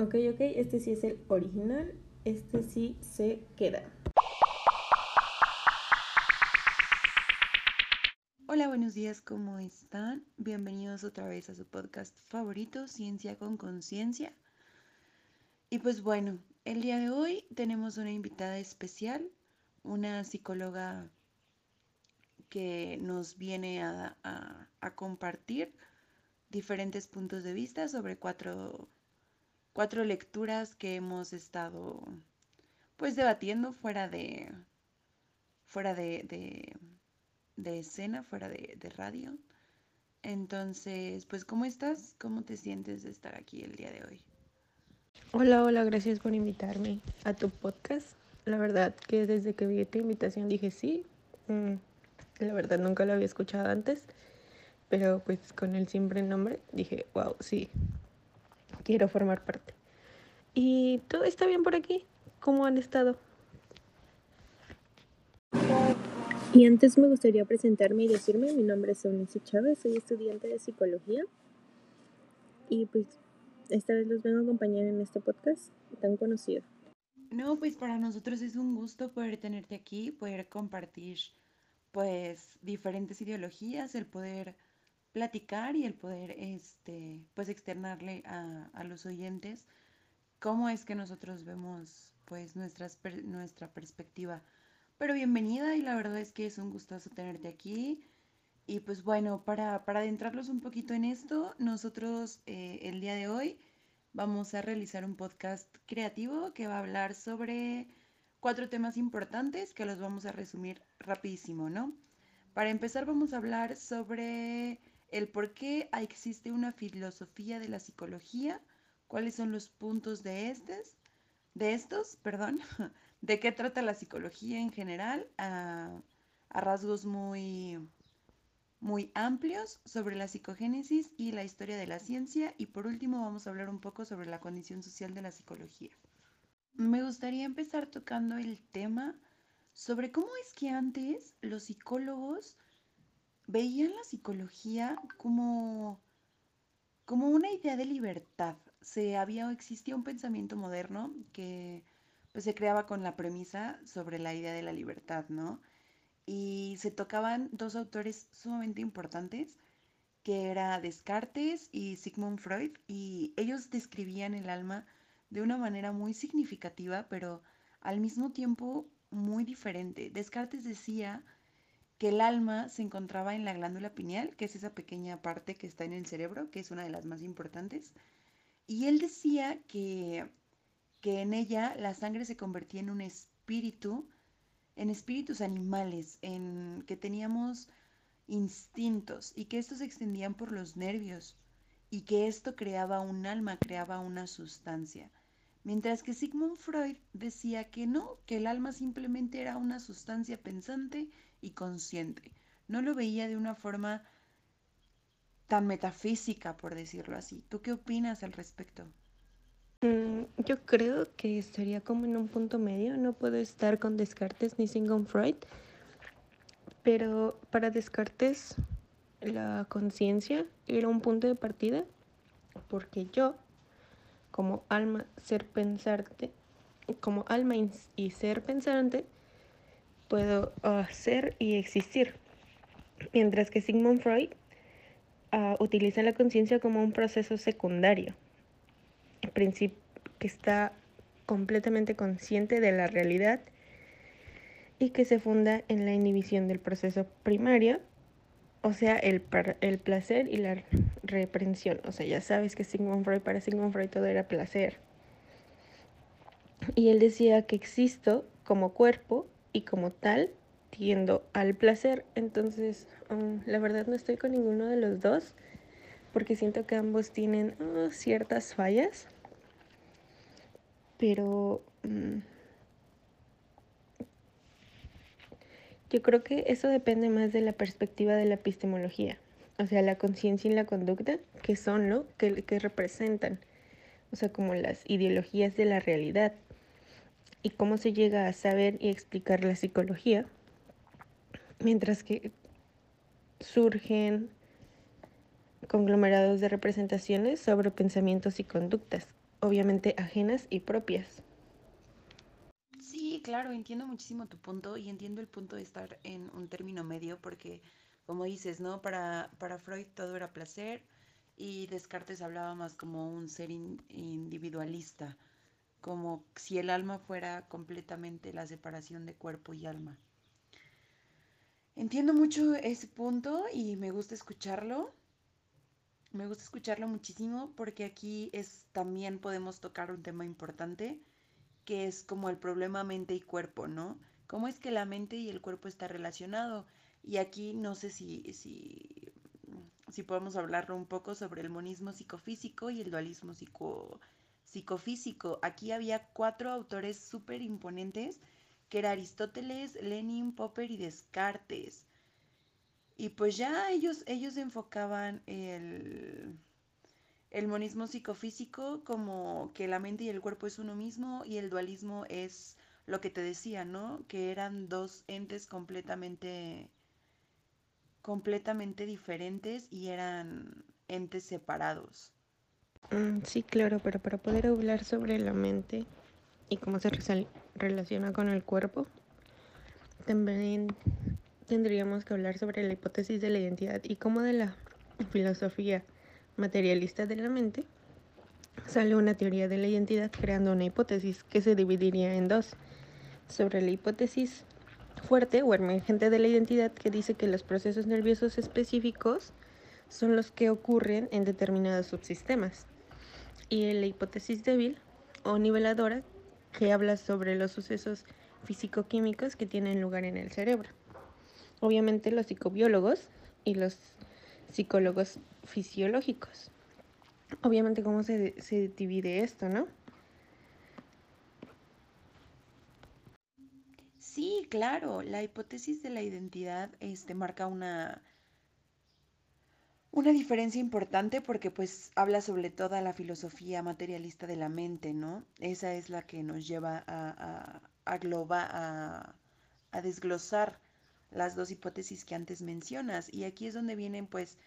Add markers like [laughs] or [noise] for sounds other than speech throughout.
Ok, ok, este sí es el original, este sí se queda. Hola, buenos días, ¿cómo están? Bienvenidos otra vez a su podcast favorito, Ciencia con Conciencia. Y pues bueno, el día de hoy tenemos una invitada especial, una psicóloga que nos viene a, a compartir diferentes puntos de vista sobre cuatro cuatro lecturas que hemos estado pues debatiendo fuera de fuera de, de, escena, fuera de, de, radio. Entonces, pues, ¿cómo estás? ¿Cómo te sientes de estar aquí el día de hoy? Hola, hola, gracias por invitarme a tu podcast. La verdad que desde que vi tu invitación dije sí. Mm, la verdad nunca lo había escuchado antes, pero pues con el simple nombre dije, wow, sí, quiero formar parte. ¿Y todo está bien por aquí? ¿Cómo han estado? Y antes me gustaría presentarme y decirme, mi nombre es Eunice Chávez, soy estudiante de psicología y pues esta vez los vengo a acompañar en este podcast tan conocido. No, pues para nosotros es un gusto poder tenerte aquí, poder compartir pues diferentes ideologías, el poder platicar y el poder, este, pues, externarle a, a los oyentes cómo es que nosotros vemos, pues, nuestras, nuestra perspectiva. Pero bienvenida y la verdad es que es un gustoso tenerte aquí. Y pues bueno, para, para adentrarlos un poquito en esto, nosotros eh, el día de hoy vamos a realizar un podcast creativo que va a hablar sobre cuatro temas importantes que los vamos a resumir rapidísimo, ¿no? Para empezar vamos a hablar sobre el por qué existe una filosofía de la psicología, cuáles son los puntos de estos, de estos, perdón, [laughs] de qué trata la psicología en general, a, rasgos muy, muy amplios sobre la psicogénesis y la historia de la ciencia, y por último vamos a hablar un poco sobre la condición social de la psicología. Me gustaría empezar tocando el tema sobre cómo es que antes los psicólogos veían la psicología como, como una idea de libertad. Se había, existía un pensamiento moderno que pues, se creaba con la premisa sobre la idea de la libertad, ¿no? Y se tocaban dos autores sumamente importantes, que era Descartes y Sigmund Freud, y ellos describían el alma de una manera muy significativa, pero al mismo tiempo muy diferente. Descartes decía que el alma se encontraba en la glándula pineal, que es esa pequeña parte que está en el cerebro, que es una de las más importantes. Y él decía que, que en ella la sangre se convertía en un espíritu, en espíritus animales, en que teníamos instintos y que estos se extendían por los nervios y que esto creaba un alma, creaba una sustancia. Mientras que Sigmund Freud decía que no, que el alma simplemente era una sustancia pensante y consciente. No lo veía de una forma tan metafísica, por decirlo así. ¿Tú qué opinas al respecto? Mm, yo creo que estaría como en un punto medio. No puedo estar con Descartes ni Sigmund Freud. Pero para Descartes la conciencia era un punto de partida porque yo, como alma, ser pensante, como alma y ser pensante, puedo ser y existir. Mientras que Sigmund Freud uh, utiliza la conciencia como un proceso secundario, que está completamente consciente de la realidad y que se funda en la inhibición del proceso primario, o sea, el, el placer y la reprensión. O sea, ya sabes que Sigmund Freud, para Sigmund Freud todo era placer. Y él decía que existo como cuerpo y como tal tiendo al placer. Entonces, um, la verdad no estoy con ninguno de los dos porque siento que ambos tienen uh, ciertas fallas. Pero um, yo creo que eso depende más de la perspectiva de la epistemología. O sea, la conciencia y la conducta, que son. Que, que representan. O sea, como las ideologías de la realidad y cómo se llega a saber y explicar la psicología, mientras que surgen conglomerados de representaciones sobre pensamientos y conductas, obviamente ajenas y propias. Sí, claro, entiendo muchísimo tu punto y entiendo el punto de estar en un término medio porque, como dices, ¿no? Para, para Freud todo era placer y Descartes hablaba más como un ser individualista, como si el alma fuera completamente la separación de cuerpo y alma. Entiendo mucho ese punto y me gusta escucharlo. Me gusta escucharlo muchísimo porque aquí es también podemos tocar un tema importante que es como el problema mente y cuerpo, ¿no? ¿Cómo es que la mente y el cuerpo está relacionado? Y aquí no sé si, si, si podemos hablarlo un poco sobre el monismo psicofísico y el dualismo psico, psicofísico. Aquí había cuatro autores súper imponentes que era Aristóteles, Lenin, Popper y Descartes. Y pues ya ellos, ellos enfocaban el, el monismo psicofísico como que la mente y el cuerpo es uno mismo y el dualismo es lo que te decía, ¿no? Que eran dos entes completamente completamente diferentes y eran entes separados. Mm, sí, claro, pero para poder hablar sobre la mente y cómo se relaciona con el cuerpo, también tendríamos que hablar sobre la hipótesis de la identidad y cómo de la filosofía materialista de la mente sale una teoría de la identidad creando una hipótesis que se dividiría en dos. Sobre la hipótesis fuerte o emergente de la identidad que dice que los procesos nerviosos específicos son los que ocurren en determinados subsistemas. Y la hipótesis débil o niveladora que habla sobre los sucesos físico-químicos que tienen lugar en el cerebro. Obviamente los psicobiólogos y los psicólogos fisiológicos. Obviamente cómo se, se divide esto, ¿no? Sí, claro, la hipótesis de la identidad este, marca una, una diferencia importante porque pues habla sobre toda la filosofía materialista de la mente, ¿no? Esa es la que nos lleva a, a, a, a desglosar las dos hipótesis que antes mencionas. Y aquí es donde vienen pues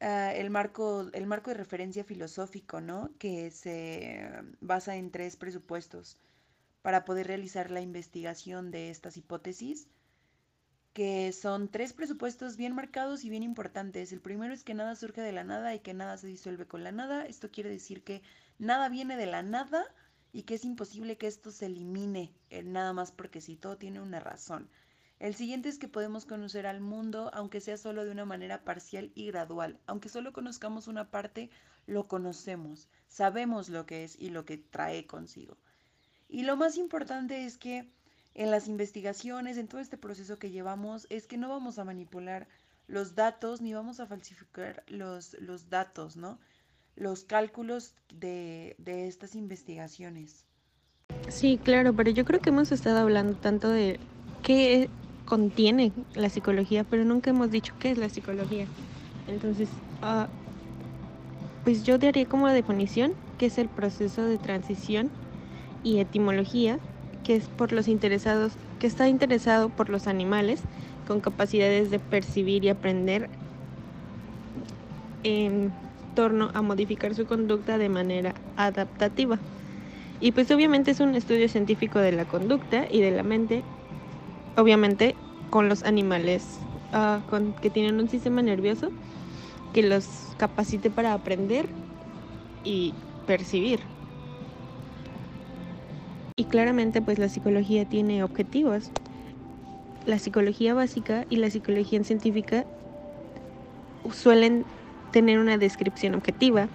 ah, el, marco, el marco de referencia filosófico, ¿no? Que se basa en tres presupuestos para poder realizar la investigación de estas hipótesis que son tres presupuestos bien marcados y bien importantes. El primero es que nada surge de la nada y que nada se disuelve con la nada. Esto quiere decir que nada viene de la nada y que es imposible que esto se elimine nada más porque si todo tiene una razón. El siguiente es que podemos conocer al mundo, aunque sea solo de una manera parcial y gradual. Aunque solo conozcamos una parte, lo conocemos, sabemos lo que es y lo que trae consigo. Y lo más importante es que en las investigaciones, en todo este proceso que llevamos, es que no vamos a manipular los datos ni vamos a falsificar los, los datos, ¿no? Los cálculos de, de estas investigaciones. Sí, claro, pero yo creo que hemos estado hablando tanto de qué contiene la psicología, pero nunca hemos dicho qué es la psicología. Entonces, uh, pues yo daría como definición que es el proceso de transición y etimología que es por los interesados, que está interesado por los animales con capacidades de percibir y aprender en torno a modificar su conducta de manera adaptativa. Y pues obviamente es un estudio científico de la conducta y de la mente, obviamente con los animales con, que tienen un sistema nervioso que los capacite para aprender y percibir. Y claramente pues la psicología tiene objetivos. La psicología básica y la psicología científica suelen tener una descripción objetiva,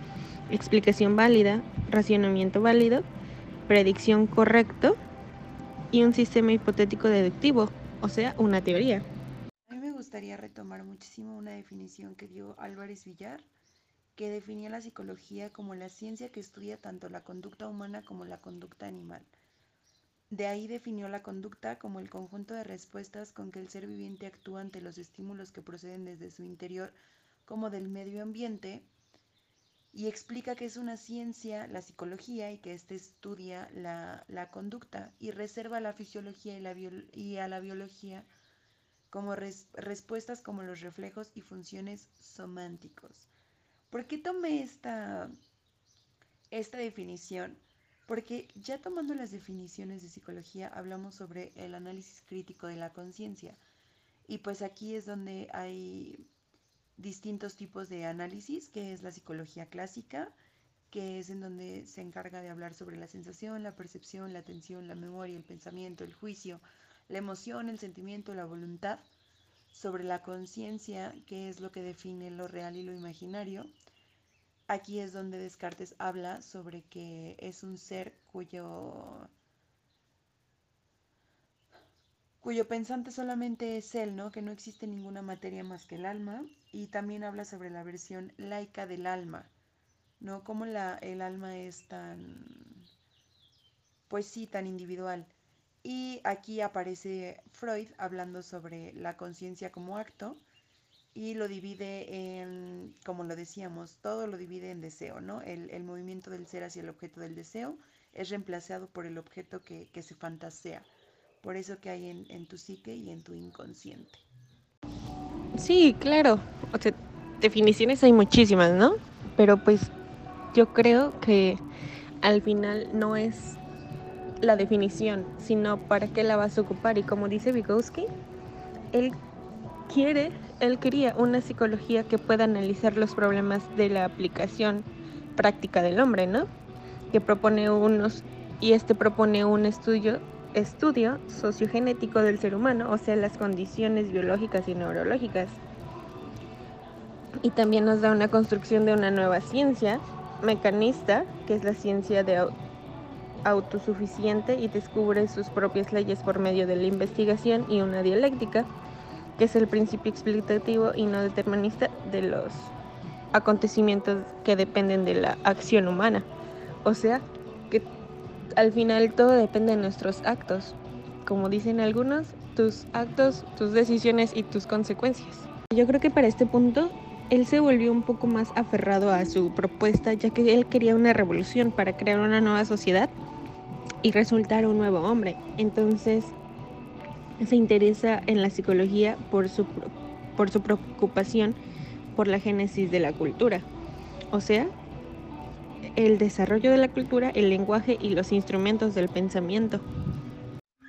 explicación válida, racionamiento válido, predicción correcto y un sistema hipotético deductivo, o sea, una teoría. A mí me gustaría retomar muchísimo una definición que dio Álvarez Villar, que definía la psicología como la ciencia que estudia tanto la conducta humana como la conducta animal. De ahí definió la conducta como el conjunto de respuestas con que el ser viviente actúa ante los estímulos que proceden desde su interior como del medio ambiente y explica que es una ciencia, la psicología, y que éste estudia la, conducta y reserva la fisiología y, la a la biología como respuestas como los reflejos y funciones sománticos. ¿Por qué tomé esta, esta definición, porque ya tomando las definiciones de psicología hablamos sobre el análisis crítico de la conciencia. Y pues aquí es donde hay distintos tipos de análisis, que es la psicología clásica, que es en donde se encarga de hablar sobre la sensación, la percepción, la atención, la memoria, el pensamiento, el juicio, la emoción, el sentimiento, la voluntad, sobre la conciencia, que es lo que define lo real y lo imaginario. Aquí es donde Descartes habla sobre que es un ser cuyo cuyo pensante solamente es él, ¿no? Que no existe ninguna materia más que el alma. Y también habla sobre la versión laica del alma, ¿no? Como la, el alma es tan, pues sí, tan individual. Y aquí aparece Freud hablando sobre la conciencia como acto y lo divide en, como lo decíamos, todo lo divide en deseo, ¿no? El, el movimiento del ser hacia el objeto del deseo es reemplazado por el objeto que, que se fantasea por eso que hay en, tu psique y en tu inconsciente. Sí, claro. Definiciones hay muchísimas, ¿no? Pero pues yo creo que al final no es la definición, sino para qué la vas a ocupar. Y como dice Vygotsky, él quiere, él quería una psicología que pueda analizar los problemas de la aplicación práctica del hombre, ¿no? Que propone unos, y este propone un estudio estudio sociogenético del ser humano, o sea, las condiciones biológicas y neurológicas. Y también nos da una construcción de una nueva ciencia mecanista, que es la ciencia de autosuficiente y descubre sus propias leyes por medio de la investigación y una dialéctica, que es el principio explicativo y no determinista de los acontecimientos que dependen de la acción humana. O sea, que al final todo depende de nuestros actos. Como dicen algunos, tus actos, tus decisiones y tus consecuencias. Yo creo que para este punto él se volvió un poco más aferrado a su propuesta, ya que él quería una revolución para crear una nueva sociedad y resultar un nuevo hombre. Entonces se interesa en la psicología por su, por su preocupación por la génesis de la cultura. O sea, el desarrollo de la cultura, el lenguaje y los instrumentos del pensamiento.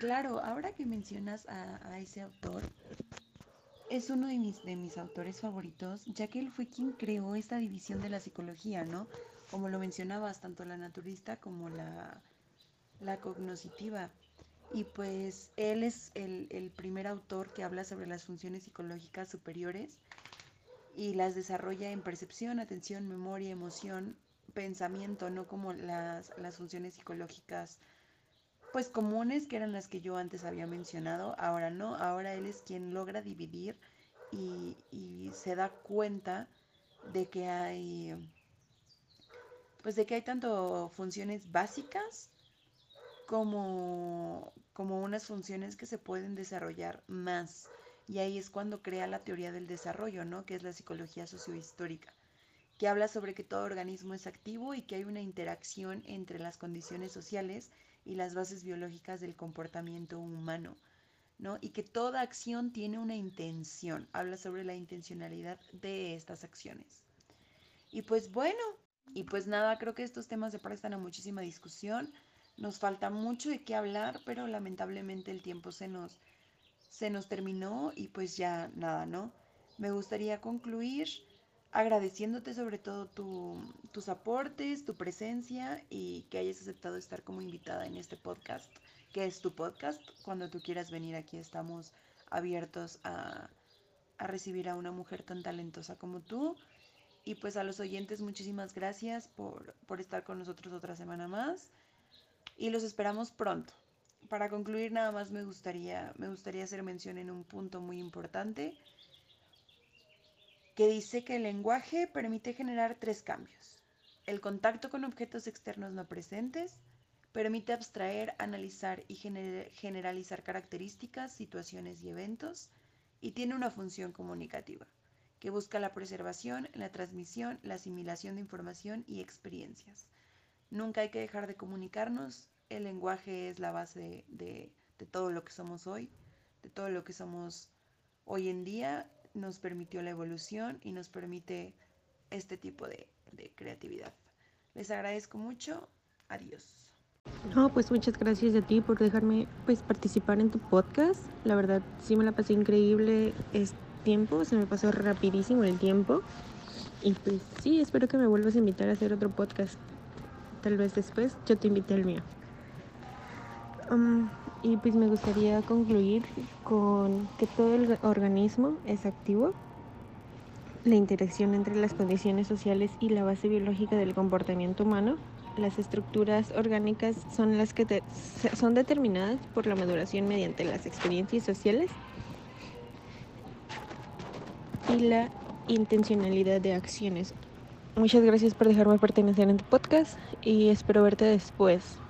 Claro, ahora que mencionas a, ese autor, es uno de mis, de mis autores favoritos, ya que él fue quien creó esta división de la psicología, ¿no? Como lo mencionabas, tanto la naturista como la, la cognoscitiva. Y pues él es el, el primer autor que habla sobre las funciones psicológicas superiores y las desarrolla en percepción, atención, memoria, emoción, pensamiento, no como las, funciones psicológicas pues comunes que eran las que yo antes había mencionado, ahora no, ahora él es quien logra dividir y, y, se da cuenta de que hay pues de que hay tanto funciones básicas como, como unas funciones que se pueden desarrollar más. Y ahí es cuando crea la teoría del desarrollo, ¿no? Que es la psicología sociohistórica que habla sobre que todo organismo es activo y que hay una interacción entre las condiciones sociales y las bases biológicas del comportamiento humano, ¿no? Y que toda acción tiene una intención, habla sobre la intencionalidad de estas acciones. Y pues bueno, y pues nada, creo que estos temas se prestan a muchísima discusión, nos falta mucho de qué hablar, pero lamentablemente el tiempo se nos, se nos terminó y pues ya nada, ¿no? Me gustaría concluir agradeciéndote sobre todo tus aportes, tu presencia y que hayas aceptado estar como invitada en este podcast, que es tu podcast. Cuando tú quieras venir aquí estamos abiertos a, a recibir a una mujer tan talentosa como tú. Y pues a los oyentes muchísimas gracias por, por estar con nosotros otra semana más y los esperamos pronto. Para concluir nada más me gustaría, me gustaría hacer mención en un punto muy importante que dice que el lenguaje permite generar tres cambios. El contacto con objetos externos no presentes, permite abstraer, analizar y generalizar características, situaciones y eventos, y tiene una función comunicativa, que busca la preservación, la transmisión, la asimilación de información y experiencias. Nunca hay que dejar de comunicarnos, el lenguaje es la base de, de todo lo que somos hoy, de todo lo que somos hoy en día nos permitió la evolución y nos permite este tipo de, creatividad. Les agradezco mucho. Adiós. No, pues muchas gracias a ti por dejarme pues participar en tu podcast. La verdad sí me la pasé increíble este tiempo, se me pasó rapidísimo el tiempo. Y pues sí, espero que me vuelvas a invitar a hacer otro podcast. Tal vez después yo te invite al mío. Y pues me gustaría concluir con que todo el organismo es activo. La interacción entre las condiciones sociales y la base biológica del comportamiento humano. Las estructuras orgánicas son las que son determinadas por la maduración mediante las experiencias sociales y la intencionalidad de acciones. Muchas gracias por dejarme pertenecer en tu podcast y espero verte después.